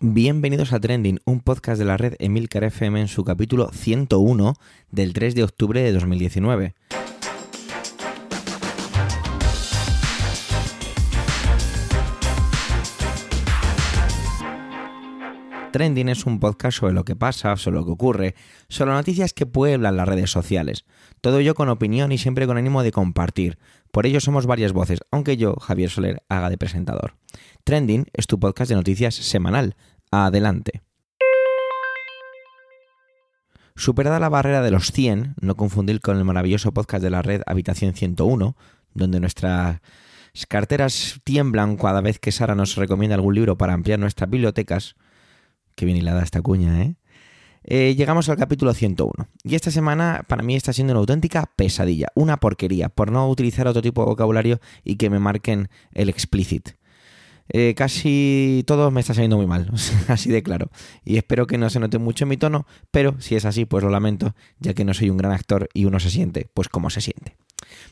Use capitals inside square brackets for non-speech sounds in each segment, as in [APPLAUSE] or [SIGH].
Bienvenidos a Trending, un podcast de la red Emilcar FM en su capítulo 101 del 3 de octubre de 2019. Trending es un podcast sobre lo que pasa, sobre lo que ocurre, sobre noticias que pueblan las redes sociales. Todo ello con opinión y siempre con ánimo de compartir. Por ello somos varias voces, aunque yo, Javier Soler, haga de presentador. Trending es tu podcast de noticias semanal. Adelante. Superada la barrera de los 100, no confundir con el maravilloso podcast de la red Habitación 101, donde nuestras carteras tiemblan cada vez que Sara nos recomienda algún libro para ampliar nuestras bibliotecas, Qué bien hilada esta cuña, ¿eh? ¿eh? Llegamos al capítulo 101. Y esta semana para mí está siendo una auténtica pesadilla, una porquería, por no utilizar otro tipo de vocabulario y que me marquen el explicit. Eh, casi todo me está saliendo muy mal, [LAUGHS] así de claro. Y espero que no se note mucho en mi tono, pero si es así, pues lo lamento, ya que no soy un gran actor y uno se siente, pues como se siente.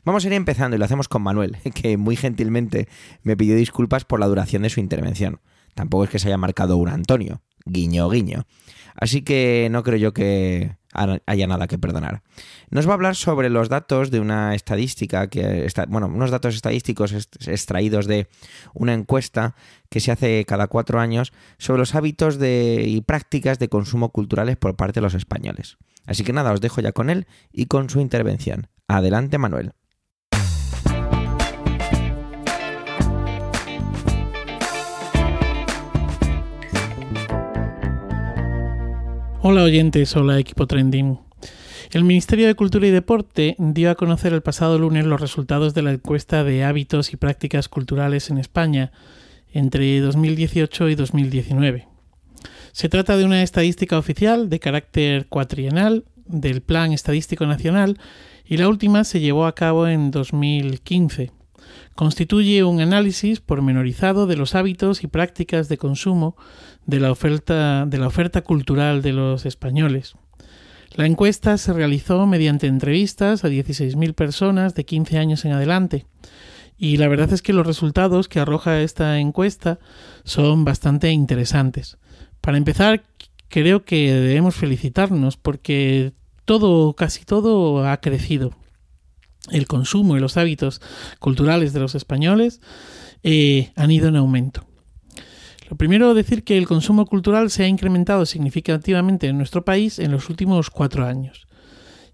Vamos a ir empezando y lo hacemos con Manuel, [LAUGHS] que muy gentilmente me pidió disculpas por la duración de su intervención. Tampoco es que se haya marcado un Antonio, guiño, guiño. Así que no creo yo que haya nada que perdonar. Nos va a hablar sobre los datos de una estadística que está, bueno, unos datos estadísticos extraídos de una encuesta que se hace cada cuatro años sobre los hábitos de, y prácticas de consumo culturales por parte de los españoles. Así que nada, os dejo ya con él y con su intervención. Adelante, Manuel. Hola oyentes, hola equipo trending. El Ministerio de Cultura y Deporte dio a conocer el pasado lunes los resultados de la encuesta de hábitos y prácticas culturales en España entre 2018 y 2019. Se trata de una estadística oficial de carácter cuatrienal del Plan Estadístico Nacional y la última se llevó a cabo en 2015 constituye un análisis pormenorizado de los hábitos y prácticas de consumo de la oferta, de la oferta cultural de los españoles. La encuesta se realizó mediante entrevistas a 16.000 personas de 15 años en adelante. Y la verdad es que los resultados que arroja esta encuesta son bastante interesantes. Para empezar, creo que debemos felicitarnos porque todo, casi todo ha crecido el consumo y los hábitos culturales de los españoles eh, han ido en aumento. Lo primero decir que el consumo cultural se ha incrementado significativamente en nuestro país en los últimos cuatro años.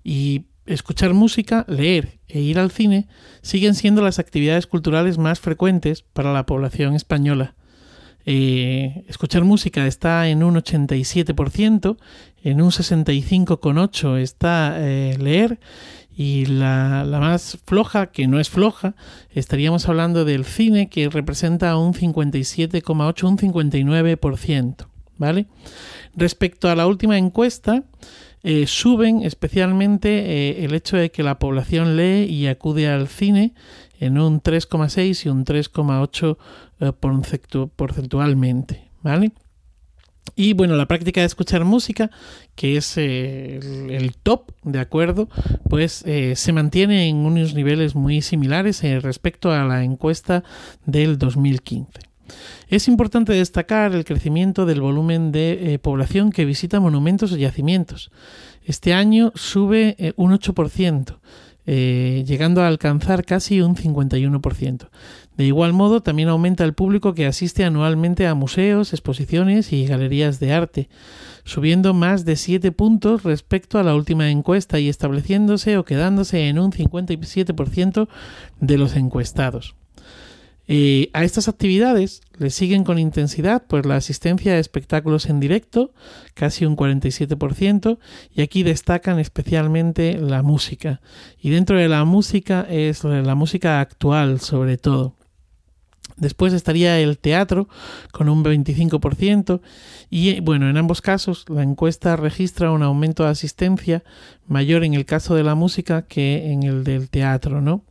Y escuchar música, leer e ir al cine siguen siendo las actividades culturales más frecuentes para la población española. Eh, escuchar música está en un 87%, en un 65,8% está eh, leer y la, la, más floja, que no es floja, estaríamos hablando del cine, que representa un 57,8, un 59%. ¿Vale? Respecto a la última encuesta, eh, suben especialmente eh, el hecho de que la población lee y acude al cine en un 3,6 y un 3,8 eh, porcentualmente. ¿Vale? Y bueno, la práctica de escuchar música, que es eh, el, top, ¿de acuerdo? Pues eh, se mantiene en unos niveles muy similares eh, respecto a la encuesta del 2015. Es importante destacar el crecimiento del volumen de población que visita monumentos o yacimientos. Este año sube un 8%. llegando a alcanzar casi un 51%. De igual modo, también aumenta el público que asiste anualmente a museos, exposiciones y galerías de arte, subiendo más de 7 puntos respecto a la última encuesta y estableciéndose o quedándose en un 57% de los encuestados. Eh, a estas actividades le siguen con intensidad pues la asistencia a espectáculos en directo, casi un 47%, y aquí destacan especialmente la música. Y dentro de la música es la música actual sobre todo. Después estaría el teatro con un 25% y bueno, en ambos casos la encuesta registra un aumento de asistencia mayor en el caso de la música que en el del teatro, ¿no?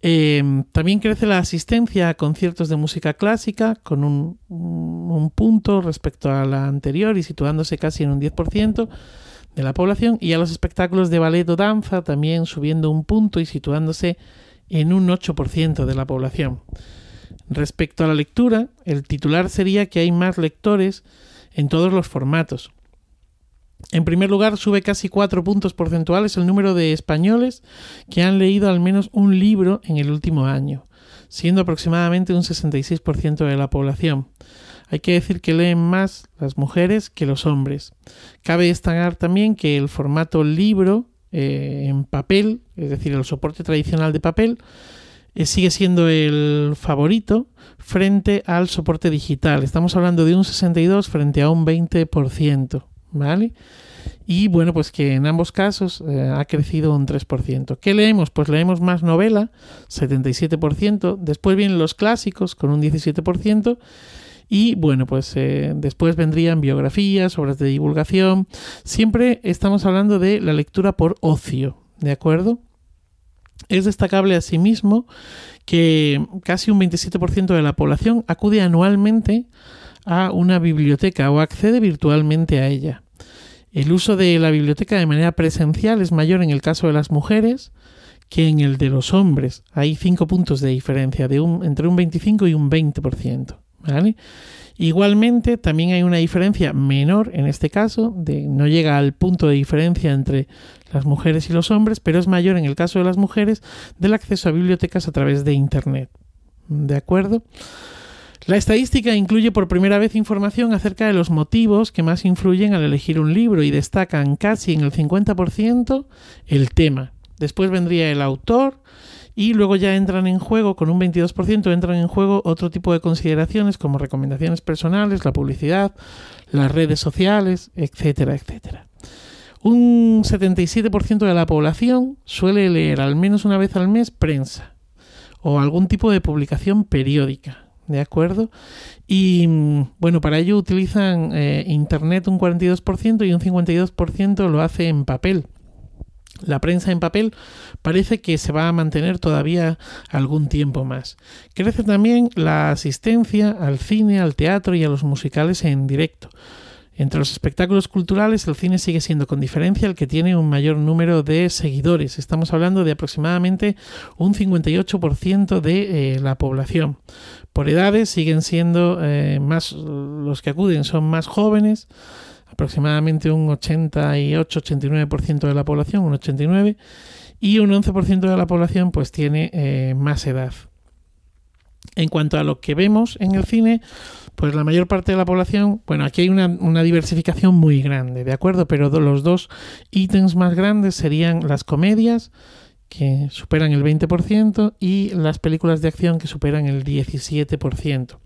Em, también crece la asistencia a conciertos de música clásica con un, un, punto respecto a la anterior y situándose casi en un 10% de la población y a los espectáculos de ballet o danza también subiendo un punto y situándose en un 8% de la población. Respecto a la lectura, el titular sería que hay más lectores en todos los formatos. En primer lugar, sube casi cuatro puntos porcentuales el número de españoles que han leído al menos un libro en el último año, siendo aproximadamente un 66% de la población. Hay que decir que leen más las mujeres que los hombres. Cabe destacar también que el formato libro eh, en papel, es decir, el soporte tradicional de papel, sigue siendo el favorito frente al soporte digital. Estamos hablando de un 62 frente a un 20%, ¿vale? Y bueno, pues que en ambos casos eh, ha crecido un 3%. ¿Qué leemos? Pues leemos más novela, 77%. Después vienen los clásicos con un 17%. Y bueno, pues eh, después vendrían biografías, obras de divulgación. Siempre estamos hablando de la lectura por ocio, ¿de acuerdo? Es destacable asimismo que casi un 27% de la población acude anualmente a una biblioteca o accede virtualmente a ella. El uso de la biblioteca de manera presencial es mayor en el caso de las mujeres que en el de los hombres. Hay cinco puntos de diferencia, entre un 25 y un 20%. Igualmente, también hay una diferencia menor en este caso, de, no llega al punto de diferencia entre las mujeres y los hombres, pero es mayor en el caso de las mujeres del acceso a bibliotecas a través de Internet. ¿De acuerdo? La estadística incluye por primera vez información acerca de los motivos que más influyen al elegir un libro y destacan casi en el 50% el tema. Después vendría el autor, y luego ya entran en juego, con un 22%, entran en juego otro tipo de consideraciones como recomendaciones personales, la publicidad, las redes sociales, etcétera, etcétera. Un 77% de la población suele leer al menos una vez al mes prensa o algún tipo de publicación periódica. ¿De acuerdo? Y bueno, para ello utilizan eh, Internet un 42% y un 52% lo hace en papel. La prensa en papel parece que se va a mantener todavía algún tiempo más. Crece también la asistencia al cine, al teatro y a los musicales en directo. Entre los espectáculos culturales, el cine sigue siendo con diferencia el que tiene un mayor número de seguidores. Estamos hablando de aproximadamente un 58% de eh, la población. Por edades siguen siendo eh, más los que acuden son más jóvenes aproximadamente un 88-89% de la población, un 89%, y un 11% de la población pues tiene eh, más edad. En cuanto a lo que vemos en el cine, pues la mayor parte de la población, bueno, aquí hay una, diversificación muy grande, ¿de acuerdo? Pero los dos ítems más grandes serían las comedias, que superan el 20%, y las películas de acción, que superan el 17%.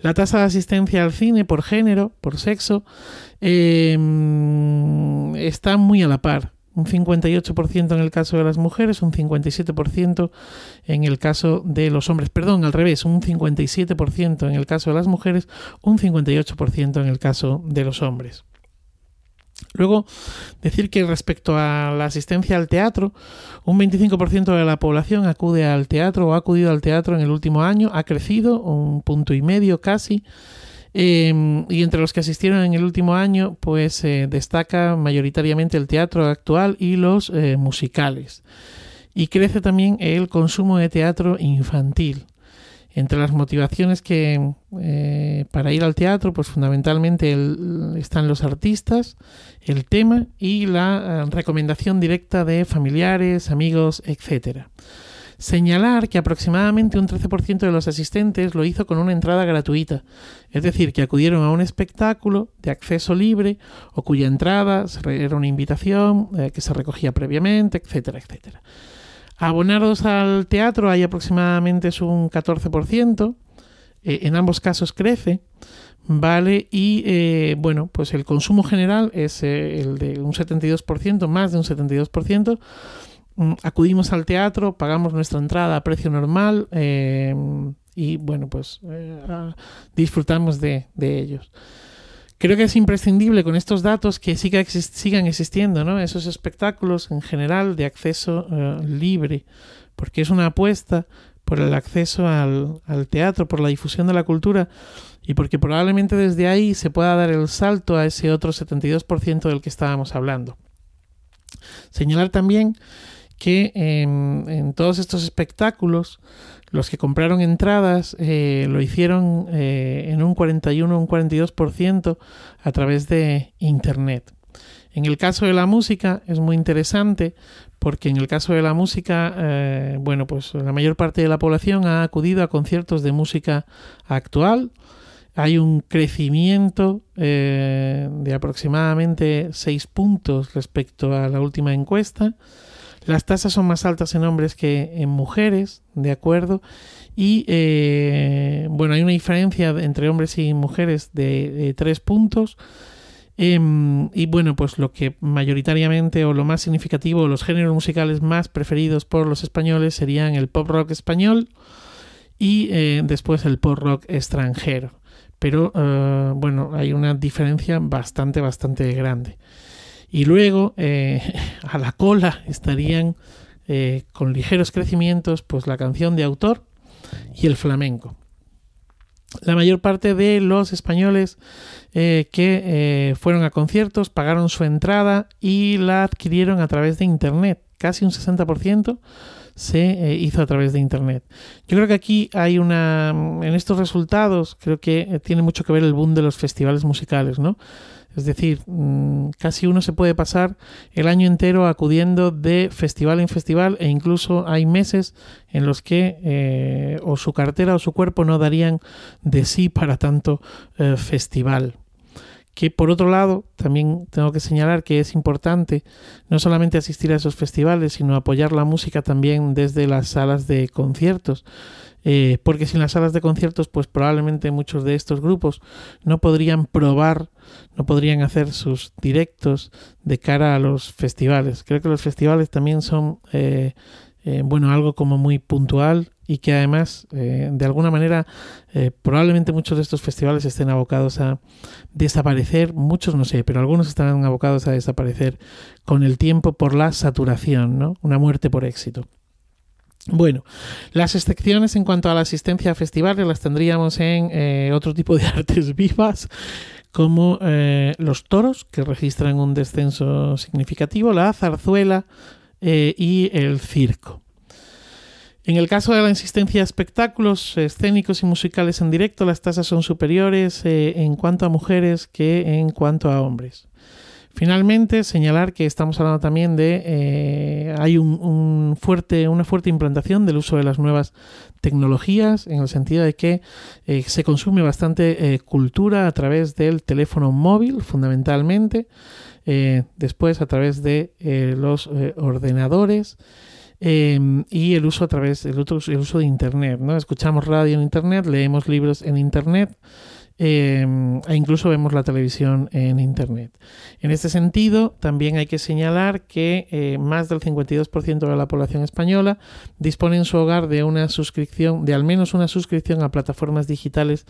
La tasa de asistencia al cine por género, por sexo, em, está muy a la par. Un 58% en el caso de las mujeres, un 57% en el caso de los hombres. Perdón, al revés, un 57% en el caso de las mujeres, un 58% en el caso de los hombres. Luego, decir que respecto a la asistencia al teatro, un 25% de la población acude al teatro o ha acudido al teatro en el último año, ha crecido un punto y medio casi. Em, y entre los que asistieron en el último año, pues se destaca mayoritariamente el teatro actual y los eh, musicales. Y crece también el consumo de teatro infantil. Entre las motivaciones que eh, para ir al teatro, pues fundamentalmente están los artistas, el tema y la eh, recomendación directa de familiares, amigos, etc. Señalar que aproximadamente un 13% de los asistentes lo hizo con una entrada gratuita, es decir, que acudieron a un espectáculo de acceso libre o cuya entrada era una invitación eh, que se recogía previamente, etcétera, etcétera. Abonados al teatro hay aproximadamente un 14%, eh, en ambos casos crece, ¿vale? Y eh, bueno, pues el consumo general es el de un 72%, más de un 72%. Mm, acudimos al teatro, pagamos nuestra entrada a precio normal y bueno, pues disfrutamos de ellos. Creo que es imprescindible con estos datos que siga sigan existiendo ¿no? esos espectáculos en general de acceso eh, libre, porque es una apuesta por el acceso al, teatro, por la difusión de la cultura y porque probablemente desde ahí se pueda dar el salto a ese otro 72% del que estábamos hablando. Señalar también que en, todos estos espectáculos los que compraron entradas eh, lo hicieron eh, en un 41 o un 42% a través de Internet. En el caso de la música es muy interesante porque en el caso de la música, eh, bueno, pues la mayor parte de la población ha acudido a conciertos de música actual. Hay un crecimiento de aproximadamente 6 puntos respecto a la última encuesta. Las tasas son más altas en hombres que en mujeres, ¿de acuerdo? Y eh, bueno, hay una diferencia entre hombres y mujeres de, tres puntos. Em, y bueno, pues lo que mayoritariamente o lo más significativo, los géneros musicales más preferidos por los españoles serían el pop rock español y eh, después el pop rock extranjero. Pero eh, bueno, hay una diferencia bastante, bastante grande. Y luego, eh, [LAUGHS] a la cola estarían eh, con ligeros crecimientos, pues la canción de autor y el flamenco. La mayor parte de los españoles eh, que fueron a conciertos pagaron su entrada y la adquirieron a través de Internet. Casi un 60% se hizo a través de Internet. Yo creo que aquí hay una... En estos resultados creo que tiene mucho que ver el boom de los festivales musicales, ¿no? Es decir, mm, casi uno se puede pasar el año entero acudiendo de festival en festival e incluso hay meses en los que eh, o su cartera o su cuerpo no darían de sí para tanto eh, festival. Que por otro lado, también tengo que señalar que es importante no solamente asistir a esos festivales, sino apoyar la música también desde las salas de conciertos. Eh, porque sin las salas de conciertos, pues probablemente muchos de estos grupos no podrían probar, no podrían hacer sus directos de cara a los festivales. Creo que los festivales también son, eh, eh, bueno, algo como muy puntual y que además, de alguna manera, probablemente muchos de estos festivales estén abocados a desaparecer, muchos no sé, pero algunos estarán abocados a desaparecer con el tiempo por la saturación, ¿no? Una muerte por éxito. Bueno, las excepciones en cuanto a la asistencia a festivales las tendríamos en eh, otro tipo de [LAUGHS] artes vivas, como eh, los toros, que registran un descenso significativo, la zarzuela eh, y el circo. En el caso de la insistencia a espectáculos escénicos y musicales en directo, las tasas son superiores en cuanto a mujeres que en cuanto a hombres. Finalmente, señalar que estamos hablando también de eh, hay un, fuerte, una fuerte implantación del uso de las nuevas tecnologías en el sentido de que eh, se consume bastante eh, cultura a través del teléfono móvil, fundamentalmente, después a través de los ordenadores. y el uso a través del el uso de internet, ¿no? Escuchamos radio en internet, leemos libros en internet, Em, e incluso vemos la televisión en Internet. En este sentido, también hay que señalar que eh, más del 52% de la población española dispone en su hogar de una suscripción, de al menos una suscripción a plataformas digitales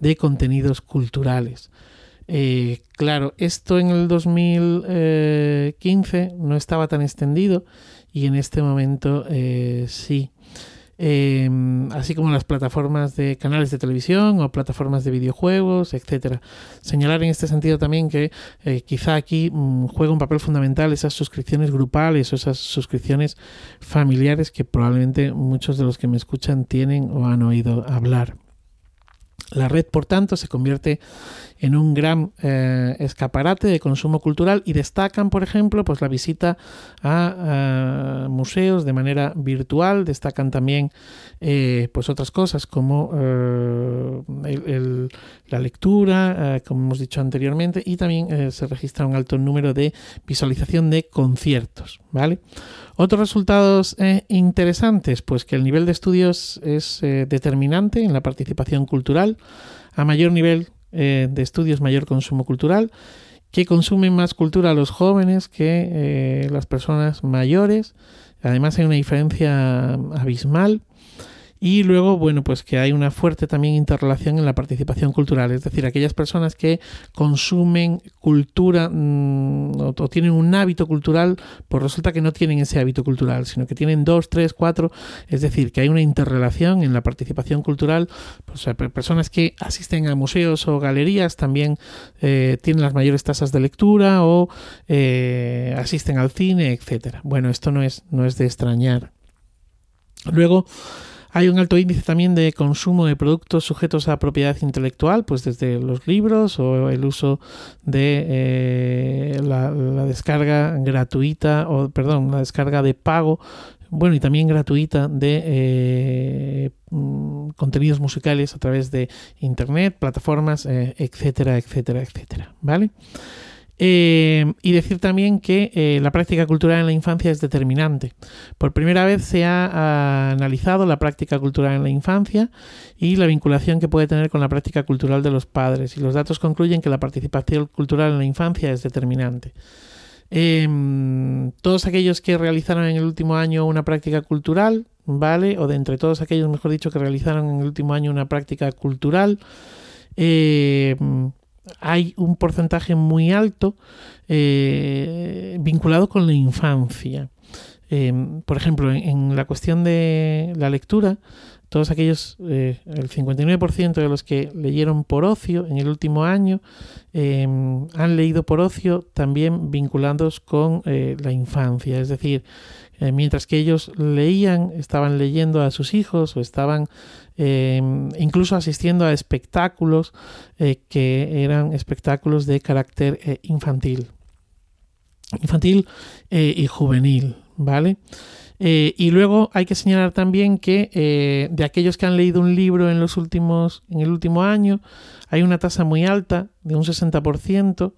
de contenidos culturales. Eh, claro, esto en el 2015 no estaba tan extendido y en este momento eh, sí. Em, así como las plataformas de canales de televisión o plataformas de videojuegos, etcétera. Señalar en este sentido también que eh, quizá aquí mm, juega un papel fundamental esas suscripciones grupales o esas suscripciones familiares que probablemente muchos de los que me escuchan tienen o han oído hablar. La red, por tanto, se convierte en un gran eh, escaparate de consumo cultural y destacan, por ejemplo, pues la visita a, museos de manera virtual, destacan también eh, pues otras cosas como eh, la lectura, como hemos dicho anteriormente, y también se registra un alto número de visualización de conciertos, ¿vale? Otros resultados interesantes, pues que el nivel de estudios es determinante en la participación cultural, a mayor nivel eh, de estudios, mayor consumo cultural, que consumen más cultura los jóvenes que eh, las personas mayores. Además hay una diferencia abismal y luego, bueno, pues que hay una fuerte también interrelación en la participación cultural, es decir, aquellas personas que consumen cultura mm, o, tienen un hábito cultural, pues resulta que no tienen ese hábito cultural, sino que tienen dos, tres, cuatro, es decir, que hay una interrelación en la participación cultural, pues personas que asisten a museos o galerías también eh, tienen las mayores tasas de lectura o eh, asisten al cine, etcétera. Bueno, esto no es, no es de extrañar. Luego, Hay un alto índice también de consumo de productos sujetos a propiedad intelectual, pues desde los libros o el uso de eh, la, descarga gratuita, o perdón, la descarga de pago, bueno, y también gratuita de eh, mm, contenidos musicales a través de internet, plataformas, eh, etcétera, etcétera, etcétera, ¿vale? Eh, y decir también que eh, la práctica cultural en la infancia es determinante. Por primera vez se ha, analizado la práctica cultural en la infancia y la vinculación que puede tener con la práctica cultural de los padres. Y los datos concluyen que la participación cultural en la infancia es determinante. Em, todos aquellos que realizaron en el último año una práctica cultural, ¿vale? O de entre todos aquellos, mejor dicho, que realizaron en el último año una práctica cultural, eh, hay un porcentaje muy alto eh, vinculado con la infancia. Em, por ejemplo, en, la cuestión de la lectura, todos aquellos, eh, el 59% de los que leyeron por ocio en el último año, em, han leído por ocio también vinculados con eh, la infancia. Es decir, mientras que ellos leían, estaban leyendo a sus hijos o estaban Em, incluso asistiendo a espectáculos eh, que eran espectáculos de carácter eh, infantil, infantil eh, y juvenil, ¿vale? y luego hay que señalar también que de aquellos que han leído un libro en los últimos, en el último año, hay una tasa muy alta de un 60%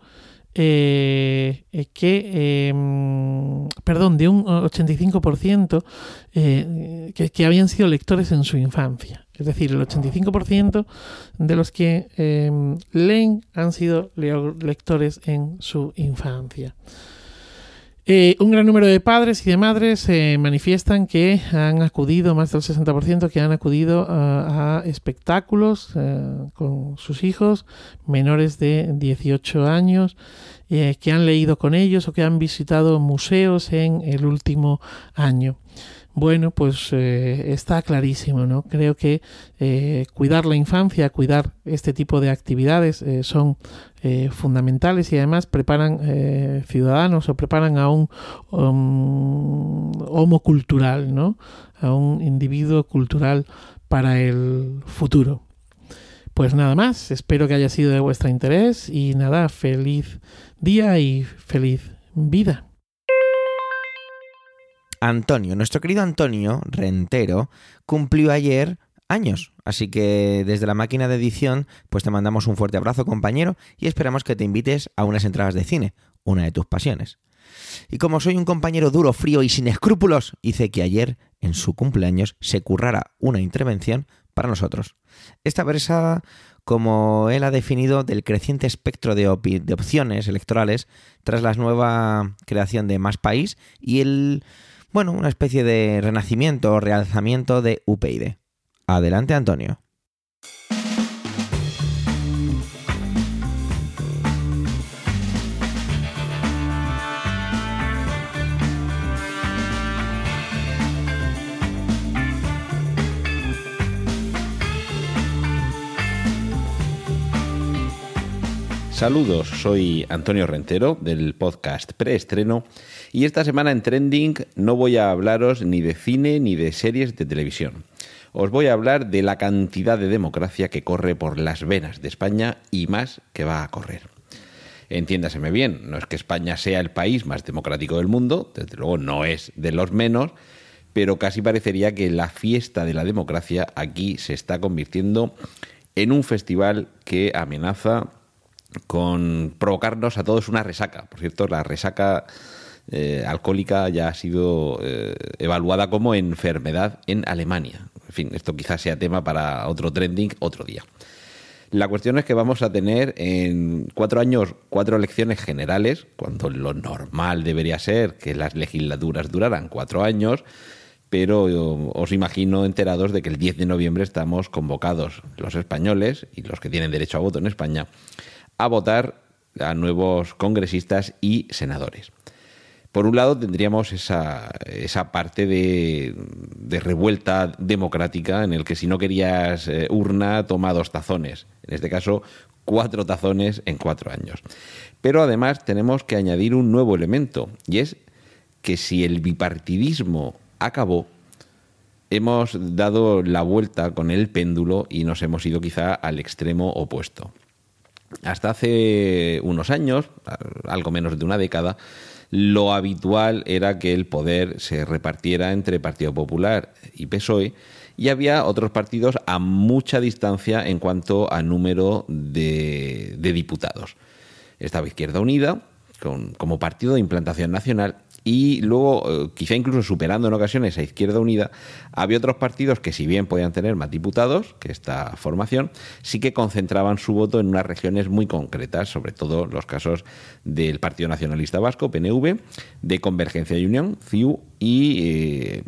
eh, eh, que, em, perdón, de un 85% eh, que, habían sido lectores en su infancia. Es decir, el 85% de los que em, leen han sido lectores en su infancia. Eh, un gran número de padres y de madres eh, manifiestan que han acudido, más del 60%, que han acudido a, espectáculos eh, con sus hijos menores de 18 años, que han leído con ellos o que han visitado museos en el último año. Bueno, pues eh, está clarísimo, ¿no? Creo que eh, cuidar la infancia, cuidar este tipo de actividades eh, son fundamentales y además preparan ciudadanos o preparan a un um, homo cultural, ¿no? A un individuo cultural para el futuro. Pues nada más, espero que haya sido de vuestro interés y nada, feliz día y feliz vida. Antonio, nuestro querido Antonio Rentero, cumplió ayer años. Así que desde la máquina de edición, pues te mandamos un fuerte abrazo, compañero, y esperamos que te invites a unas entradas de cine, una de tus pasiones. Y como soy un compañero duro, frío y sin escrúpulos, hice que ayer, en su cumpleaños, se currara una intervención para nosotros. Esta versa, como él ha definido, del creciente espectro de, de opciones electorales tras la nueva creación de Más País y el bueno, una especie de renacimiento o realzamiento de UPyD. Adelante, Antonio. Saludos, soy Antonio Rentero del podcast Preestreno y esta semana en Trending no voy a hablaros ni de cine ni de series de televisión. Os voy a hablar de la cantidad de democracia que corre por las venas de España y más que va a correr. Entiéndaseme bien, no es que España sea el país más democrático del mundo, desde luego no es de los menos, pero casi parecería que la fiesta de la democracia aquí se está convirtiendo en un festival que amenaza con provocarnos a todos una resaca. Por cierto, la resaca eh, alcohólica ya ha sido eh, evaluada como enfermedad en Alemania. En fin, esto quizás sea tema para otro trending otro día. La cuestión es que vamos a tener en cuatro años cuatro elecciones generales, cuando lo normal debería ser que las legislaturas duraran cuatro años, pero os imagino enterados de que el 10 de noviembre estamos convocados los españoles y los que tienen derecho a voto en España a votar a nuevos congresistas y senadores. Por un lado tendríamos esa, esa parte de, revuelta democrática en el que si no querías eh, urna, toma dos tazones. En este caso, cuatro tazones en cuatro años. Pero además tenemos que añadir un nuevo elemento y es que si el bipartidismo acabó, hemos dado la vuelta con el péndulo y nos hemos ido quizá al extremo opuesto. Hasta hace unos años, algo menos de una década, lo habitual era que el poder se repartiera entre Partido Popular y PSOE y había otros partidos a mucha distancia en cuanto a número de, diputados. Estaba Izquierda Unida como partido de implantación nacional y luego, eh, quizá incluso superando en ocasiones a Izquierda Unida, había otros partidos que si bien podían tener más diputados que esta formación, sí que concentraban su voto en unas regiones muy concretas, sobre todo los casos del Partido Nacionalista Vasco, PNV, de Convergencia y Unión, CIU, y eh,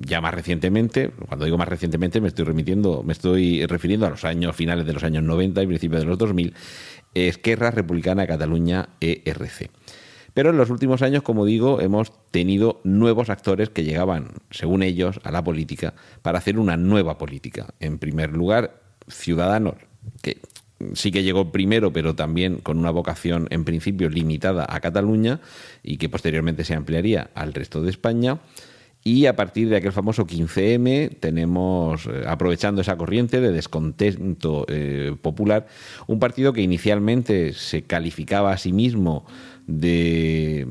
ya más recientemente, cuando digo más recientemente me estoy remitiendo, me estoy refiriendo a los años finales de los años 90 y principios de los 2000, Esquerra Republicana Cataluña, ERC. Pero en los últimos años, como digo, hemos tenido nuevos actores que llegaban, según ellos, a la política para hacer una nueva política. En primer lugar, Ciudadanos, que sí que llegó primero, pero también con una vocación en principio limitada a Cataluña y que posteriormente se ampliaría al resto de España. Y a partir de aquel famoso 15M tenemos, eh, aprovechando esa corriente de descontento eh, popular, un partido que inicialmente se calificaba a sí mismo de,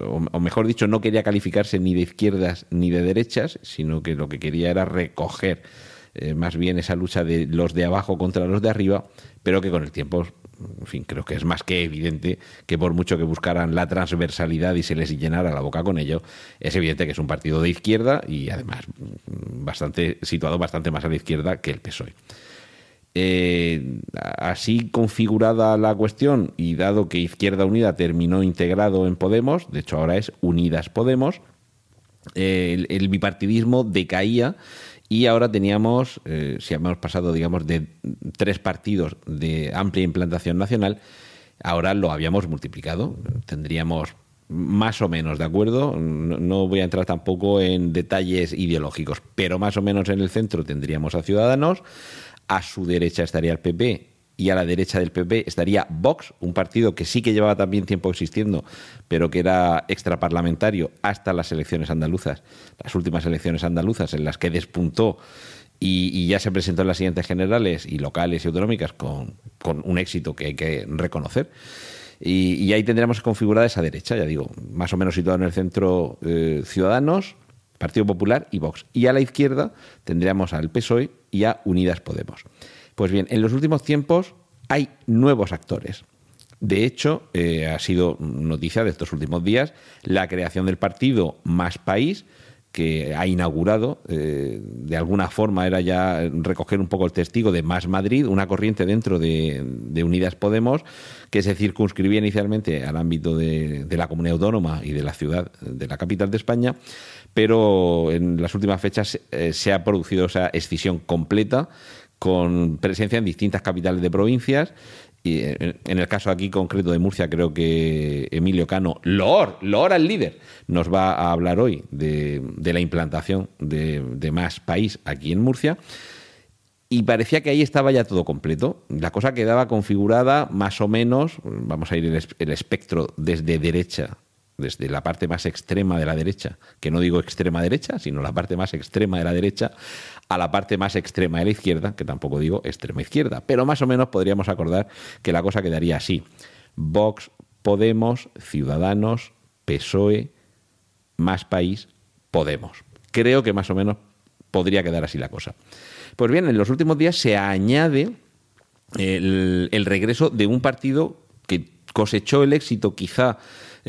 o mejor dicho, no quería calificarse ni de izquierdas ni de derechas, sino que lo que quería era recoger eh, más bien esa lucha de los de abajo contra los de arriba, pero que con el tiempo, en fin, creo que es más que evidente que por mucho que buscaran la transversalidad y se les llenara la boca con ello, es evidente que es un partido de izquierda y además bastante situado bastante más a la izquierda que el PSOE. Eh, así configurada la cuestión y dado que Izquierda Unida terminó integrado en Podemos, de hecho ahora es Unidas Podemos, eh, el, bipartidismo decaía y ahora teníamos, eh, si hemos pasado, digamos, de tres partidos de amplia implantación nacional, ahora lo habíamos multiplicado. Tendríamos más o menos, ¿de acuerdo? no, voy a entrar tampoco en detalles ideológicos, pero más o menos en el centro tendríamos a Ciudadanos, a su derecha estaría el PP y a la derecha del PP estaría Vox, un partido que sí que llevaba también tiempo existiendo, pero que era extraparlamentario hasta las elecciones andaluzas, las últimas elecciones andaluzas en las que despuntó y, ya se presentó en las siguientes generales y locales y autonómicas con, un éxito que hay que reconocer. Y, ahí tendríamos configurada esa derecha, ya digo, más o menos situado en el centro eh, Ciudadanos, Partido Popular y Vox. Y a la izquierda tendríamos al PSOE y a Unidas Podemos. Pues bien, en los últimos tiempos hay nuevos actores. De hecho, eh, ha sido noticia de estos últimos días la creación del partido Más País, que ha inaugurado, eh, de alguna forma era ya recoger un poco el testigo de Más Madrid, una corriente dentro de, Unidas Podemos que se circunscribía inicialmente al ámbito de, de, la comunidad autónoma y de la ciudad, de la capital de España, pero en las últimas fechas eh, se ha producido esa escisión completa con presencia en distintas capitales de provincias. Y en el caso aquí concreto de Murcia, creo que Emilio Cano, Lor, Lor al líder, nos va a hablar hoy de, la implantación de, más país aquí en Murcia. Y parecía que ahí estaba ya todo completo. La cosa quedaba configurada más o menos, vamos a ir el, el espectro desde derecha desde la parte más extrema de la derecha, que no digo extrema derecha, sino la parte más extrema de la derecha, a la parte más extrema de la izquierda, que tampoco digo extrema izquierda, pero más o menos podríamos acordar que la cosa quedaría así. Vox, Podemos, Ciudadanos, PSOE, Más País, Podemos. Creo que más o menos podría quedar así la cosa. Pues bien, en los últimos días se añade el, regreso de un partido que cosechó el éxito quizá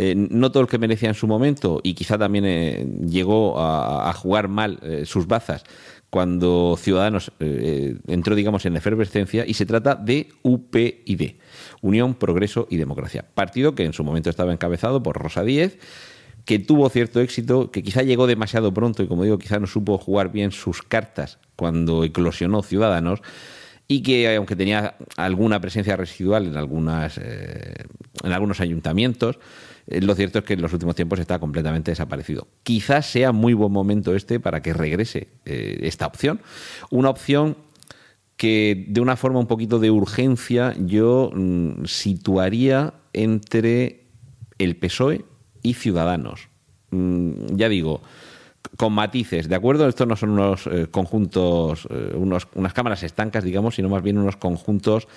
eh, no todo el que merecía en su momento y quizá también eh, llegó a, jugar mal eh, sus bazas cuando Ciudadanos entró, digamos, en efervescencia y se trata de UPyD, Unión, Progreso y Democracia. Partido que en su momento estaba encabezado por Rosa Díez, que tuvo cierto éxito, que quizá llegó demasiado pronto y, como digo, quizá no supo jugar bien sus cartas cuando eclosionó Ciudadanos y que aunque tenía alguna presencia residual en algunas en algunos ayuntamientos lo cierto es que en los últimos tiempos está completamente desaparecido. Quizás sea muy buen momento este para que regrese eh, esta opción. Una opción que de una forma un poquito de urgencia yo mm, situaría entre el PSOE y Ciudadanos. Mm, ya digo, con matices, ¿de acuerdo? Estos no son unos eh, conjuntos, eh, unas cámaras estancas, digamos, sino más bien unos conjuntos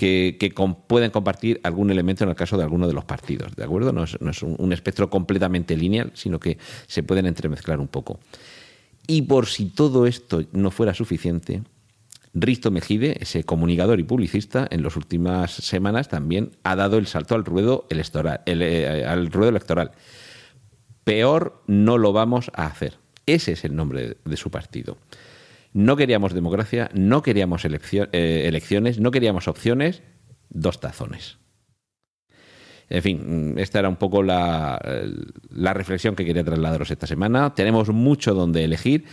que, pueden compartir algún elemento en el caso de alguno de los partidos, ¿de acuerdo? No es, un, espectro completamente lineal, sino que se pueden entremezclar un poco. Y por si todo esto no fuera suficiente, Risto Mejide, ese comunicador y publicista, en las últimas semanas también ha dado el salto al ruedo electoral. Eh, al ruedo electoral. Peor no lo vamos a hacer. Ese es el nombre de su partido. No queríamos democracia, no queríamos eh, elecciones, no queríamos opciones, dos tazones. En fin, esta era un poco la, la, reflexión que quería trasladaros esta semana. Tenemos mucho donde elegir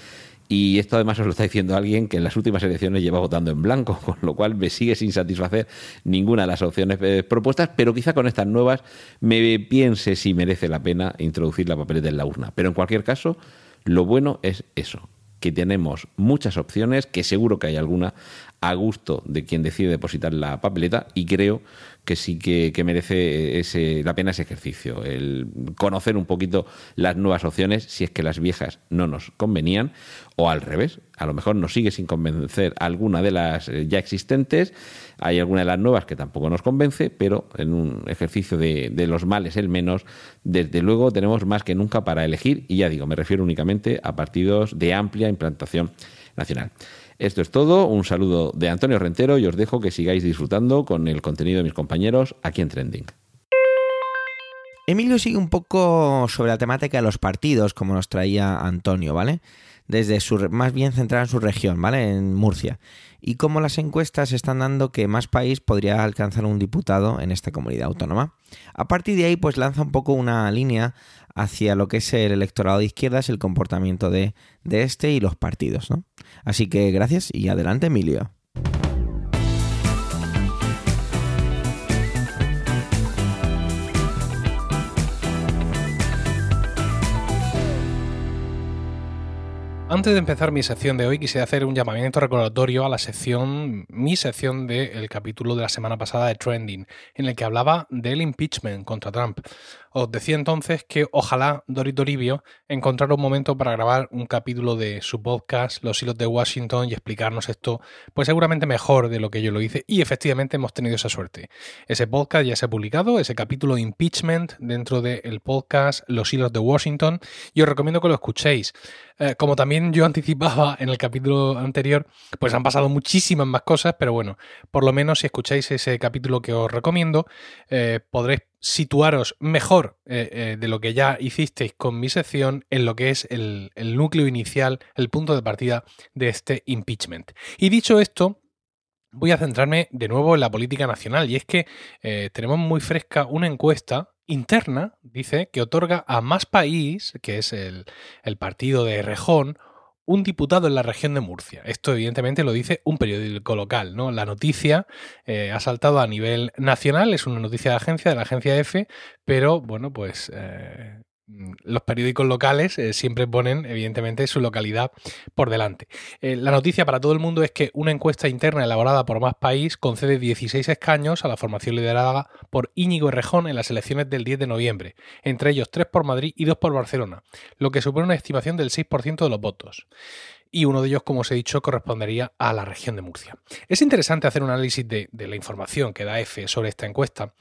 y esto además os lo está diciendo alguien que en las últimas elecciones lleva votando en blanco, [LAUGHS] con lo cual me sigue sin satisfacer ninguna de las opciones eh, propuestas, pero quizá con estas nuevas me piense si merece la pena introducir la papeleta en la urna. Pero en cualquier caso, lo bueno es eso, que tenemos muchas opciones, que seguro que hay alguna a gusto de quien decide depositar la papeleta y creo que sí que, merece ese, la pena ese ejercicio, el conocer un poquito las nuevas opciones si es que las viejas no nos convenían o al revés, a lo mejor nos sigue sin convencer alguna de las eh, ya existentes, hay alguna de las nuevas que tampoco nos convence, pero en un ejercicio de, de los males el menos, desde luego tenemos más que nunca para elegir y ya digo, me refiero únicamente a partidos de amplia implantación nacional. Esto es todo, un saludo de Antonio Rentero y os dejo que sigáis disfrutando con el contenido de mis compañeros aquí en Trending. Emilio sigue un poco sobre la temática de los partidos, como nos traía Antonio, ¿vale? Desde su, más bien centrada en su región, ¿vale? En Murcia. Y cómo las encuestas están dando que más país podría alcanzar un diputado en esta comunidad autónoma. A partir de ahí, pues lanza un poco una línea hacia lo que es el electorado de izquierdas, el comportamiento de, de este y los partidos, ¿no? Así que gracias y adelante, Emilio. Antes de empezar mi sección de hoy, quisiera hacer un llamamiento recordatorio a la sección, mi sección del capítulo de la semana pasada de Trending, en el que hablaba del impeachment contra Trump. Os decía entonces que ojalá Doris Toribio encontrara un momento para grabar un capítulo de su podcast, Los hilos de Washington, y explicarnos esto, pues seguramente mejor de lo que yo lo hice, y efectivamente hemos tenido esa suerte. Ese podcast ya se ha publicado, ese capítulo de impeachment dentro del podcast Los hilos de Washington, y os recomiendo que lo escuchéis. Eh, como también yo anticipaba en el capítulo anterior, pues han pasado muchísimas más cosas, pero bueno, por lo menos si escucháis ese capítulo que os recomiendo, eh, podréis situaros mejor eh, eh, de lo que ya hicisteis con mi sección en lo que es el, núcleo inicial, el punto de partida de este impeachment. Y dicho esto, voy a centrarme de nuevo en la política nacional y es que eh, tenemos muy fresca una encuesta interna, dice, que otorga a más país, que es el, el partido de Rejón, un diputado en la región de Murcia. Esto evidentemente lo dice un periódico local, ¿no? La noticia eh, ha saltado a nivel nacional, es una noticia de agencia, de la agencia F, pero bueno, pues eh, los periódicos locales eh, siempre ponen, evidentemente, su localidad por delante. Eh, la noticia para todo el mundo es que una encuesta interna elaborada por Más País concede 16 escaños a la formación liderada por Íñigo Errejón en las elecciones del 10 de noviembre, entre ellos 3 por Madrid y 2 por Barcelona, lo que supone una estimación del 6% de los votos y uno de ellos, como os he dicho, correspondería a la región de Murcia. Es interesante hacer un análisis de, de, la información que da EFE sobre esta encuesta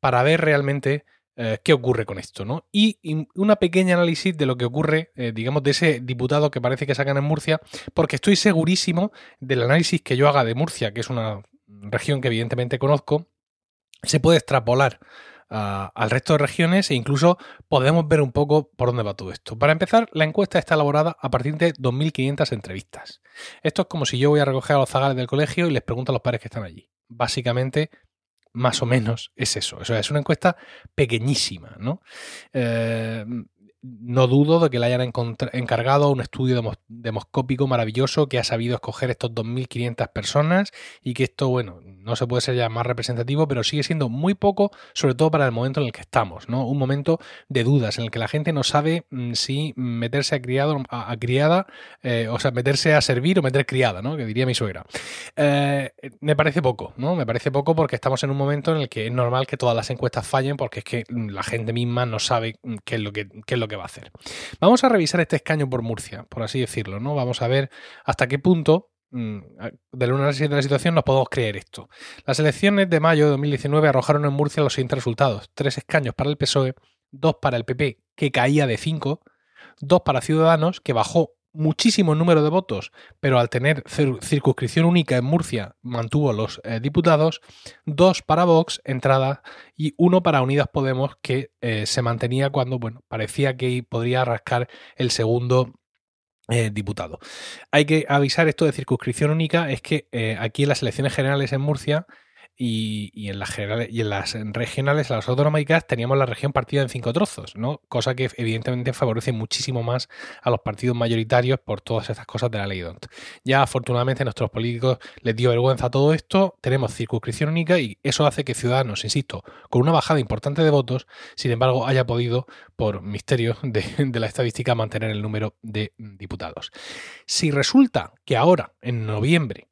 para ver realmente eh, qué ocurre con esto, ¿no? Y, una pequeña análisis de lo que ocurre, eh, digamos, de ese diputado que parece que sacan en Murcia, porque estoy segurísimo del análisis que yo haga de Murcia, que es una región que evidentemente conozco, se puede extrapolar al resto de regiones e incluso podemos ver un poco por dónde va todo esto. Para empezar, la encuesta está elaborada a partir de 2.500 entrevistas. Esto es como si yo voy a recoger a los zagales del colegio y les pregunto a los padres que están allí. Básicamente, más o menos es eso. O sea, es una encuesta pequeñísima, ¿no? Eh, no dudo de que le hayan encargado un estudio demoscópico maravilloso que ha sabido escoger estos 2.500 personas y que esto, bueno, no se puede ser ya más representativo, pero sigue siendo muy poco, sobre todo para el momento en el que estamos, ¿no? Un momento de dudas en el que la gente no sabe mm, si meterse a criado a, criada, eh, o sea, meterse a servir o meter criada, ¿no? Que diría mi suegra. Eh, me parece poco, ¿no? Me parece poco porque estamos en un momento en el que es normal que todas las encuestas fallen porque es que la gente misma no sabe qué es lo que, qué es lo que va a hacer. Vamos a revisar este escaño por Murcia, por así decirlo, ¿no? Vamos a ver hasta qué punto mm, del análisis de la situación nos podemos creer esto. Las elecciones de mayo de 2019 arrojaron en Murcia los siguientes resultados. Tres escaños para el PSOE, dos para el PP, que caía de cinco, dos para Ciudadanos, que bajó muchísimo número de votos, pero al tener circunscripción única en Murcia mantuvo los eh, diputados, dos para Vox, entrada, y uno para Unidas Podemos, que eh, se mantenía cuando, bueno, parecía que podría rascar el segundo eh, diputado. Hay que avisar esto de circunscripción única, es que aquí en las elecciones generales en Murcia y, en las generales, y en las regionales, las autonómicas, teníamos la región partida en cinco trozos, ¿no? Cosa que evidentemente favorece muchísimo más a los partidos mayoritarios por todas estas cosas de la ley DONT. Ya afortunadamente a nuestros políticos les dio vergüenza todo esto, tenemos circunscripción única y eso hace que Ciudadanos, insisto, con una bajada importante de votos, sin embargo, haya podido, por misterio de, de la estadística, mantener el número de diputados. Si resulta que ahora, en noviembre,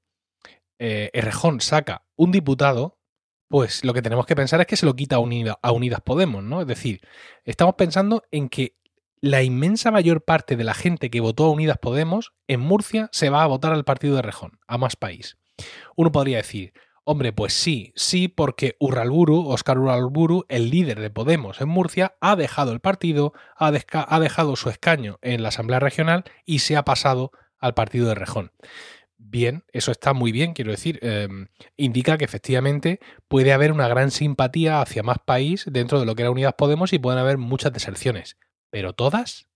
eh, Errejón saca un diputado, pues lo que tenemos que pensar es que se lo quita a, Unidas Podemos, ¿no? Es decir, estamos pensando en que la inmensa mayor parte de la gente que votó a Unidas Podemos en Murcia se va a votar al partido de Rejón, a más país. Uno podría decir, hombre, pues sí, sí, porque Urralburu, Oscar Urralburu, el líder de Podemos en Murcia, ha dejado el partido, ha, ha dejado su escaño en la Asamblea Regional y se ha pasado al partido de Rejón bien, eso está muy bien, quiero decir, em, indica que efectivamente puede haber una gran simpatía hacia más país dentro de lo que era Unidas Podemos y pueden haber muchas deserciones. Pero todas,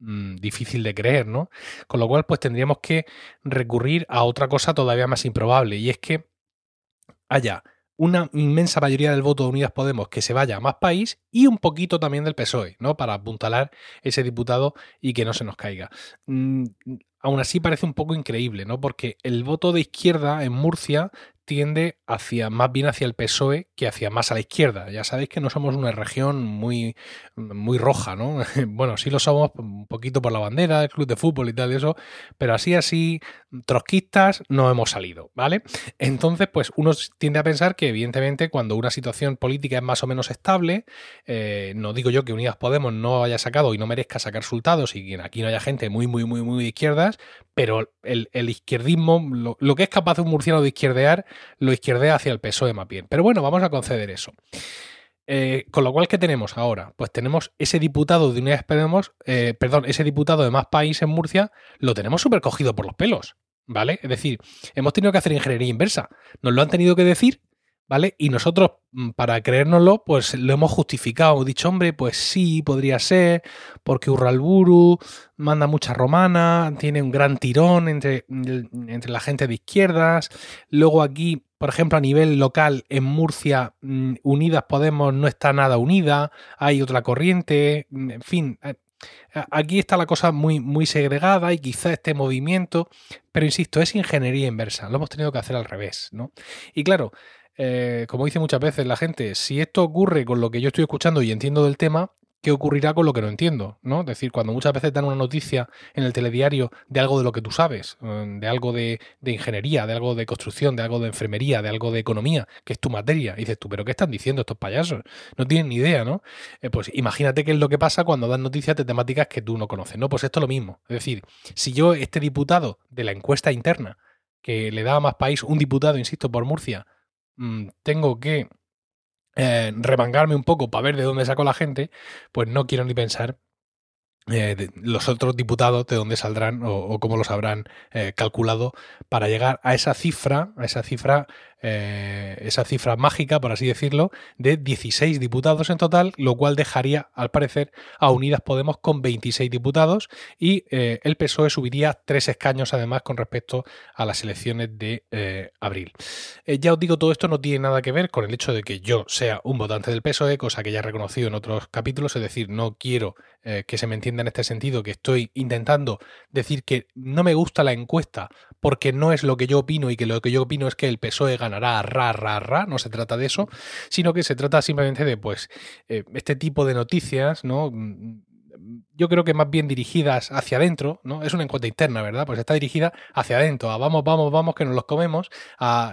mm, difícil de creer, ¿no? Con lo cual, pues tendríamos que recurrir a otra cosa todavía más improbable, y es que haya una inmensa mayoría del voto de Unidas Podemos que se vaya a más país y un poquito también del PSOE, ¿no? Para apuntalar ese diputado y que no se nos caiga. Aún así parece un poco increíble, ¿no? Porque el voto de izquierda en Murcia tiende hacia más bien hacia el PSOE que hacia más a la izquierda. Ya sabéis que no somos una región muy, muy roja, ¿no? [LAUGHS] bueno, sí lo somos un poquito por la bandera, el club de fútbol y tal y eso, pero así así trotskistas no hemos salido, ¿vale? Entonces, pues uno tiende a pensar que evidentemente cuando una situación política es más o menos estable, eh, no digo yo que Unidas Podemos no haya sacado y no merezca sacar resultados y que aquí no haya gente muy, muy, muy, muy de izquierdas, pero el, izquierdismo, lo, que es capaz de un murciano de izquierdear, lo izquierdea hacia el PSOE más bien. Pero bueno, vamos a conceder eso. Eh, con lo cual, ¿qué tenemos ahora? Pues tenemos ese diputado de Unidas Podemos, eh, perdón, ese diputado de más país en Murcia, lo tenemos súper cogido por los pelos, ¿vale? Es decir, hemos tenido que hacer ingeniería inversa. Nos lo han tenido que decir ¿vale? Y nosotros, mm, para creérnoslo, pues lo hemos justificado. Hemos dicho, hombre, pues sí, podría ser, porque Urralburu manda mucha romana, tiene un gran tirón entre, entre la gente de izquierdas. Luego aquí, por ejemplo, a nivel local, en Murcia, mm, Unidas Podemos no está nada unida, hay otra corriente, mm, en fin. Eh, aquí está la cosa muy, muy segregada y quizá este movimiento, pero insisto, es ingeniería inversa, lo hemos tenido que hacer al revés, ¿no? Y claro, eh, como dice muchas veces la gente, si esto ocurre con lo que yo estoy escuchando y entiendo del tema, ¿qué ocurrirá con lo que no entiendo? ¿no? Es decir, cuando muchas veces dan una noticia en el telediario de algo de lo que tú sabes, eh, de algo de, ingeniería, de algo de construcción, de algo de enfermería, de algo de economía, que es tu materia, y dices tú, ¿pero qué están diciendo estos payasos? No tienen ni idea, ¿no? Eh, pues imagínate qué es lo que pasa cuando dan noticias de temáticas que tú no conoces, ¿no? Pues esto es lo mismo. Es decir, si yo, este diputado de la encuesta interna, que le da a más país un diputado, insisto, por Murcia, Mm, tengo que eh, remangarme un poco para ver de dónde saco la gente, pues no quiero ni pensar eh, los otros diputados de dónde saldrán o, cómo los habrán eh, calculado para llegar a esa cifra, a esa cifra eh, esa cifra mágica, por así decirlo, de 16 diputados en total, lo cual dejaría, al parecer, a Unidas Podemos con 26 diputados y eh, el PSOE subiría tres escaños además con respecto a las elecciones de eh, abril. ya os digo, todo esto no tiene nada que ver con el hecho de que yo sea un votante del PSOE, cosa que ya he reconocido en otros capítulos, es decir, no quiero que se me entienda en este sentido, que estoy intentando decir que no me gusta la encuesta porque no es lo que yo opino y que lo que yo opino es que el PSOE ganará ra, ra, ra, no se trata de eso, sino que se trata simplemente de, pues, eh, este tipo de noticias, ¿no? Yo creo que más bien dirigidas hacia adentro, ¿no? Es una encuesta interna, ¿verdad? Pues está dirigida hacia adentro, a vamos, vamos, vamos, que nos los comemos,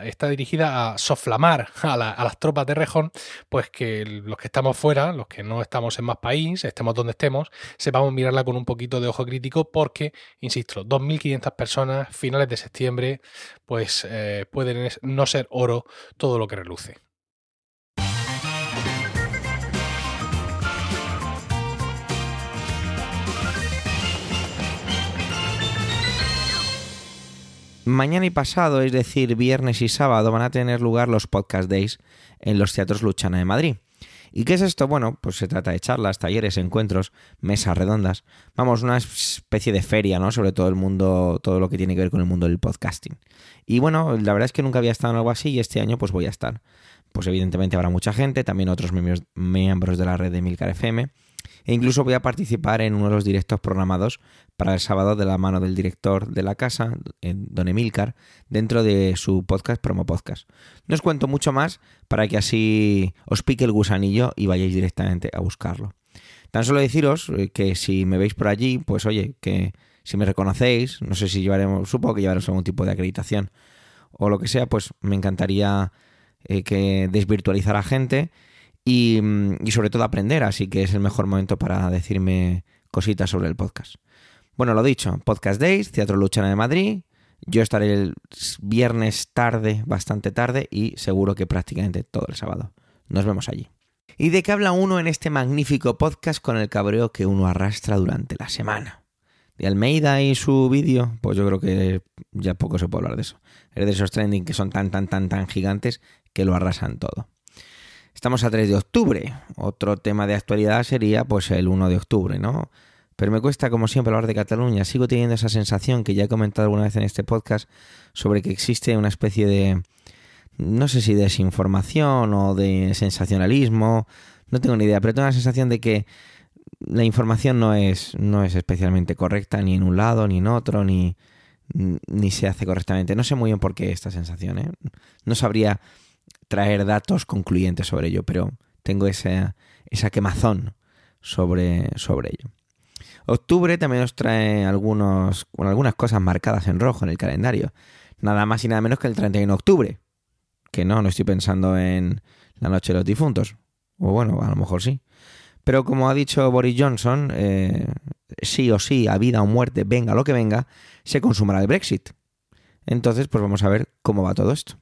está dirigida a soflamar a, las tropas de Rejón, pues que los que estamos fuera, los que no estamos en más país, estemos donde estemos, sepamos mirarla con un poquito de ojo crítico, porque, insisto, 2.500 personas, finales de septiembre, pues eh, pueden no ser oro todo lo que reluce. Mañana y pasado, es decir, viernes y sábado, van a tener lugar los Podcast Days en los Teatros Luchana de Madrid. ¿Y qué es esto? Bueno, pues se trata de charlas, talleres, encuentros, mesas redondas. Vamos, una especie de feria, ¿no? Sobre todo el mundo, todo lo que tiene que ver con el mundo del podcasting. Y bueno, la verdad es que nunca había estado en algo así y este año pues voy a estar. Pues evidentemente habrá mucha gente, también otros miembros de la red de Milcar FM. E incluso voy a participar en uno de los directos programados para el sábado de la mano del director de la casa, Don Emilcar, dentro de su podcast Promo Podcast. No os cuento mucho más para que así os pique el gusanillo y vayáis directamente a buscarlo. Tan solo deciros eh, que si me veis por allí, pues oye, que si me reconocéis, no sé si llevaremos, supongo que llevaremos algún tipo de acreditación o lo que sea, pues me encantaría eh, que desvirtualizar a gente y, y sobre todo aprender, así que es el mejor momento para decirme cositas sobre el podcast. Bueno, lo dicho, Podcast Days, Teatro Luchana de Madrid. Yo estaré el viernes tarde, bastante tarde, y seguro que prácticamente todo el sábado. Nos vemos allí. ¿Y de qué habla uno en este magnífico podcast con el cabreo que uno arrastra durante la semana? De Almeida y su vídeo, pues yo creo que ya poco se puede hablar de eso. Es de esos trending que son tan, tan, tan, tan gigantes que lo arrasan todo. Estamos a 3 de octubre. Otro tema de actualidad sería pues el 1 de octubre, ¿no? Pero me cuesta, como siempre, hablar de Cataluña. Sigo teniendo esa sensación que ya he comentado alguna vez en este podcast sobre que existe una especie de, no sé si desinformación o de sensacionalismo, no tengo ni idea, pero tengo la sensación de que la información no es, no es especialmente correcta ni en un lado ni en otro, ni, ni se hace correctamente. No sé muy bien por qué esta sensación. ¿eh? No sabría traer datos concluyentes sobre ello, pero tengo esa, esa quemazón sobre, sobre ello. Octubre también nos trae algunos, algunas cosas marcadas en rojo en el calendario. Nada más y nada menos que el 31 de octubre. Que no, no estoy pensando en la noche de los difuntos. O bueno, a lo mejor sí. Pero como ha dicho Boris Johnson, eh, sí o sí, a vida o muerte, venga lo que venga, se consumará el Brexit. Entonces, pues vamos a ver cómo va todo esto.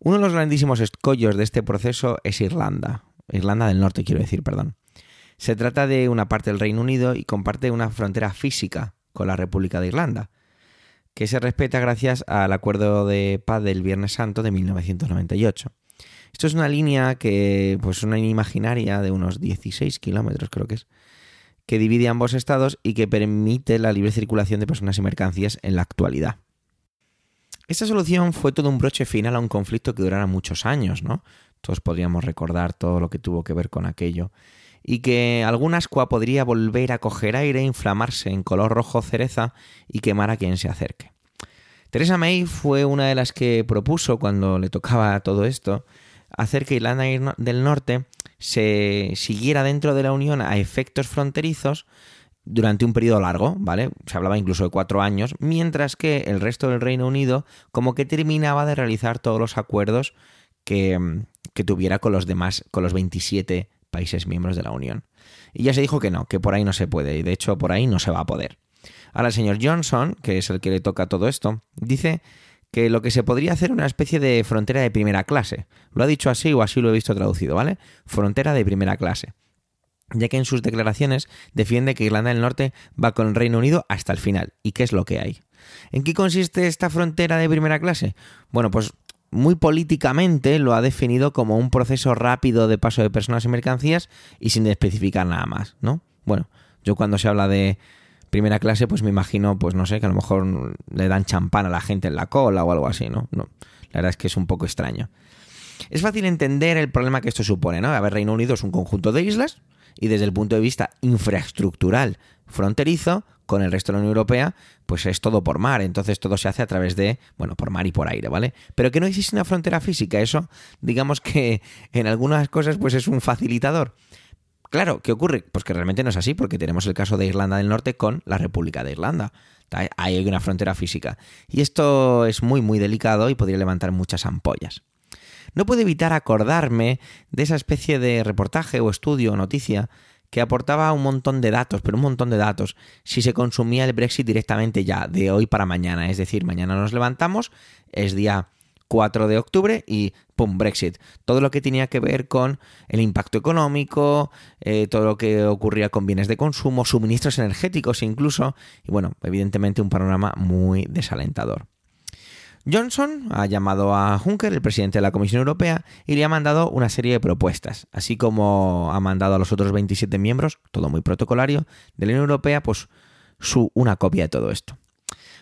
Uno de los grandísimos escollos de este proceso es Irlanda. Irlanda del Norte, quiero decir, perdón. Se trata de una parte del Reino Unido y comparte una frontera física con la República de Irlanda, que se respeta gracias al acuerdo de paz del Viernes Santo de 1998. Esto es una línea que, pues una línea imaginaria de unos 16 kilómetros, creo que es, que divide ambos estados y que permite la libre circulación de personas y mercancías en la actualidad. Esta solución fue todo un broche final a un conflicto que durara muchos años, ¿no? Todos podríamos recordar todo lo que tuvo que ver con aquello y que alguna ascua podría volver a coger aire, inflamarse en color rojo cereza y quemar a quien se acerque. Teresa May fue una de las que propuso, cuando le tocaba todo esto, hacer que Irlanda del Norte se siguiera dentro de la Unión a efectos fronterizos durante un periodo largo, ¿vale? Se hablaba incluso de cuatro años, mientras que el resto del Reino Unido como que terminaba de realizar todos los acuerdos que, que tuviera con los demás, con los 27 países miembros de la Unión. Y ya se dijo que no, que por ahí no se puede, y de hecho por ahí no se va a poder. Ahora el señor Johnson, que es el que le toca todo esto, dice que lo que se podría hacer es una especie de frontera de primera clase. Lo ha dicho así o así lo he visto traducido, ¿vale? Frontera de primera clase. Ya que en sus declaraciones defiende que Irlanda del Norte va con el Reino Unido hasta el final. ¿Y qué es lo que hay? ¿En qué consiste esta frontera de primera clase? Bueno, pues muy políticamente lo ha definido como un proceso rápido de paso de personas y mercancías y sin especificar nada más, ¿no? Bueno, yo cuando se habla de primera clase, pues me imagino, pues no sé, que a lo mejor le dan champán a la gente en la cola o algo así, ¿no? no la verdad es que es un poco extraño. Es fácil entender el problema que esto supone, ¿no? A ver, Reino Unido es un conjunto de islas y desde el punto de vista infraestructural fronterizo, con el resto de la Unión Europea, pues es todo por mar, entonces todo se hace a través de, bueno, por mar y por aire, ¿vale? Pero que no existe una frontera física, eso digamos que en algunas cosas pues es un facilitador. Claro, ¿qué ocurre? Pues que realmente no es así, porque tenemos el caso de Irlanda del Norte con la República de Irlanda. Hay una frontera física. Y esto es muy, muy delicado y podría levantar muchas ampollas. No puedo evitar acordarme de esa especie de reportaje o estudio o noticia que aportaba un montón de datos, pero un montón de datos, si se consumía el Brexit directamente ya, de hoy para mañana. Es decir, mañana nos levantamos, es día 4 de octubre y ¡pum! Brexit. Todo lo que tenía que ver con el impacto económico, eh, todo lo que ocurría con bienes de consumo, suministros energéticos incluso, y bueno, evidentemente un panorama muy desalentador. Johnson ha llamado a Juncker, el presidente de la Comisión Europea, y le ha mandado una serie de propuestas, así como ha mandado a los otros 27 miembros, todo muy protocolario, de la Unión Europea, pues su, una copia de todo esto.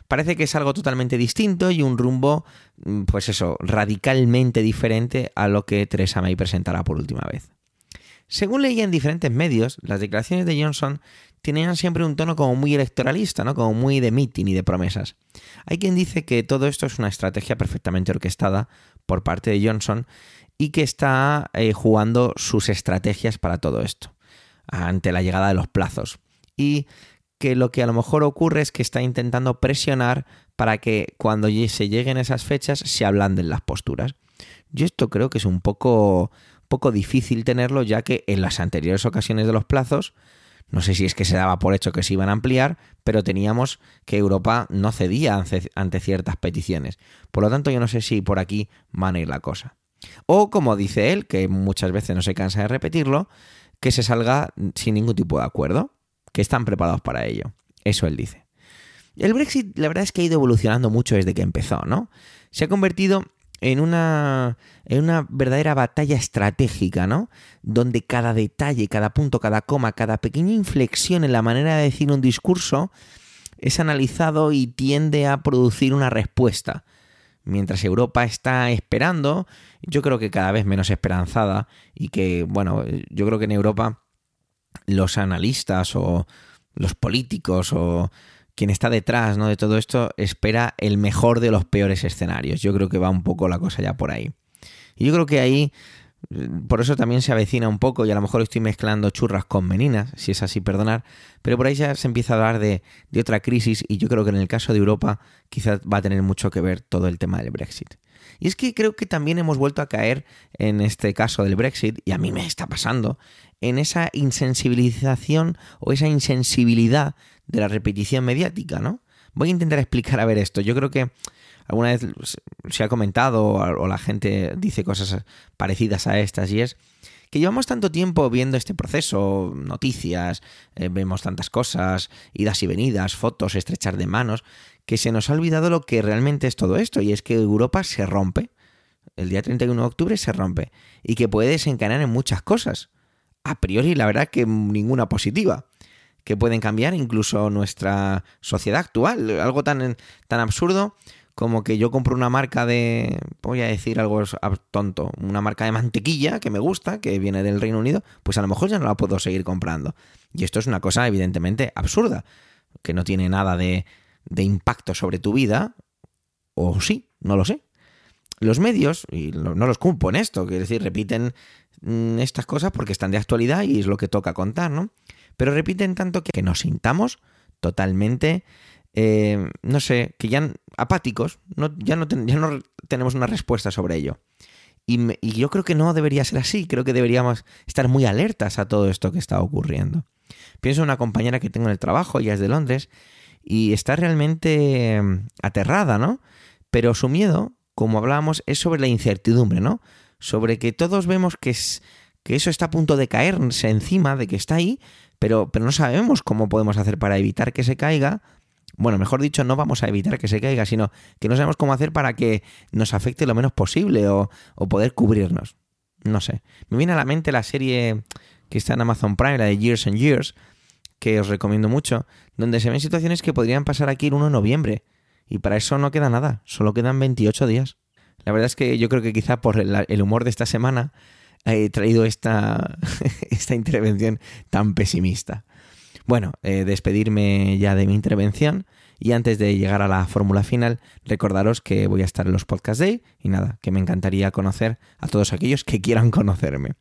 Parece que es algo totalmente distinto y un rumbo, mm, pues eso, radicalmente diferente a lo que Theresa May presentará por última vez. Según leía en diferentes medios, las declaraciones de Johnson tenían siempre un tono como muy electoralista, ¿no? Como muy de meeting y de promesas. Hay quien dice que todo esto es una estrategia perfectamente orquestada por parte de Johnson y que está eh, jugando sus estrategias para todo esto, ante la llegada de los plazos. Y que lo que a lo mejor ocurre es que está intentando presionar para que cuando se lleguen esas fechas se ablanden las posturas. Yo esto creo que es un poco, poco difícil tenerlo, ya que en las anteriores ocasiones de los plazos no sé si es que se daba por hecho que se iban a ampliar, pero teníamos que Europa no cedía ante ciertas peticiones. Por lo tanto, yo no sé si por aquí van a ir la cosa. O, como dice él, que muchas veces no se cansa de repetirlo, que se salga sin ningún tipo de acuerdo, que están preparados para ello. Eso él dice. El Brexit, la verdad es que ha ido evolucionando mucho desde que empezó, ¿no? Se ha convertido en una, en una verdadera batalla estratégica, ¿no? Donde cada detalle, cada punto, cada coma, cada pequeña inflexión en la manera de decir un discurso es analizado y tiende a producir una respuesta. Mientras Europa está esperando, yo creo que cada vez menos esperanzada y que, bueno, yo creo que en Europa los analistas o los políticos o quien está detrás ¿no? de todo esto espera el mejor de los peores escenarios. Yo creo que va un poco la cosa ya por ahí. Y yo creo que ahí, por eso también se avecina un poco, y a lo mejor estoy mezclando churras con meninas, si es así, perdonar, pero por ahí ya se empieza a hablar de, de otra crisis, y yo creo que en el caso de Europa quizás va a tener mucho que ver todo el tema del Brexit. Y es que creo que también hemos vuelto a caer en este caso del Brexit, y a mí me está pasando, en esa insensibilización o esa insensibilidad de la repetición mediática, ¿no? Voy a intentar explicar a ver esto. Yo creo que alguna vez se ha comentado o la gente dice cosas parecidas a estas y es que llevamos tanto tiempo viendo este proceso, noticias, eh, vemos tantas cosas, idas y venidas, fotos, estrechar de manos, que se nos ha olvidado lo que realmente es todo esto y es que Europa se rompe. El día 31 de octubre se rompe y que puede desencadenar en muchas cosas. A priori, la verdad que ninguna positiva que pueden cambiar incluso nuestra sociedad actual. Algo tan, tan absurdo como que yo compro una marca de, voy a decir algo tonto, una marca de mantequilla que me gusta, que viene del Reino Unido, pues a lo mejor ya no la puedo seguir comprando. Y esto es una cosa evidentemente absurda, que no tiene nada de, de impacto sobre tu vida, o sí, no lo sé. Los medios, y no los culpo en esto, quiero decir, repiten mm, estas cosas porque están de actualidad y es lo que toca contar, ¿no? Pero repiten tanto que nos sintamos totalmente, eh, no sé, que ya apáticos, no, ya, no ya no tenemos una respuesta sobre ello. Y, y, yo creo que no debería ser así, creo que deberíamos estar muy alertas a todo esto que está ocurriendo. Pienso en una compañera que tengo en el trabajo, ella es de Londres, y está realmente mm, aterrada, ¿no? Pero su miedo, como hablábamos, es sobre la incertidumbre, ¿no? Sobre que todos vemos que, es, que eso está a punto de caerse encima, de que está ahí, pero, pero no sabemos cómo podemos hacer para evitar que se caiga. Bueno, mejor dicho, no vamos a evitar que se caiga, sino que no sabemos cómo hacer para que nos afecte lo menos posible o, poder cubrirnos. No sé. Me viene a la mente la serie que está en Amazon Prime, la de Years and Years, que os recomiendo mucho, donde se ven situaciones que podrían pasar aquí el 1 de noviembre. Y para eso no queda nada, solo quedan 28 días. La verdad es que yo creo que quizá por el humor de esta semana he traído esta, [LAUGHS] esta intervención tan pesimista. Bueno, eh, despedirme ya de mi intervención y antes de llegar a la fórmula final, recordaros que voy a estar en los Podcast Day y nada, que me encantaría conocer a todos aquellos que quieran conocerme.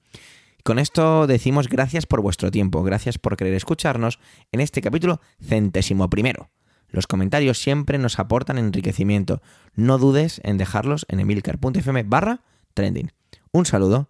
con esto decimos gracias por vuestro tiempo, gracias por querer escucharnos en este capítulo centésimo primero. Los comentarios siempre nos aportan enriquecimiento. No dudes en dejarlos en emilcar.fm barra trending. Un saludo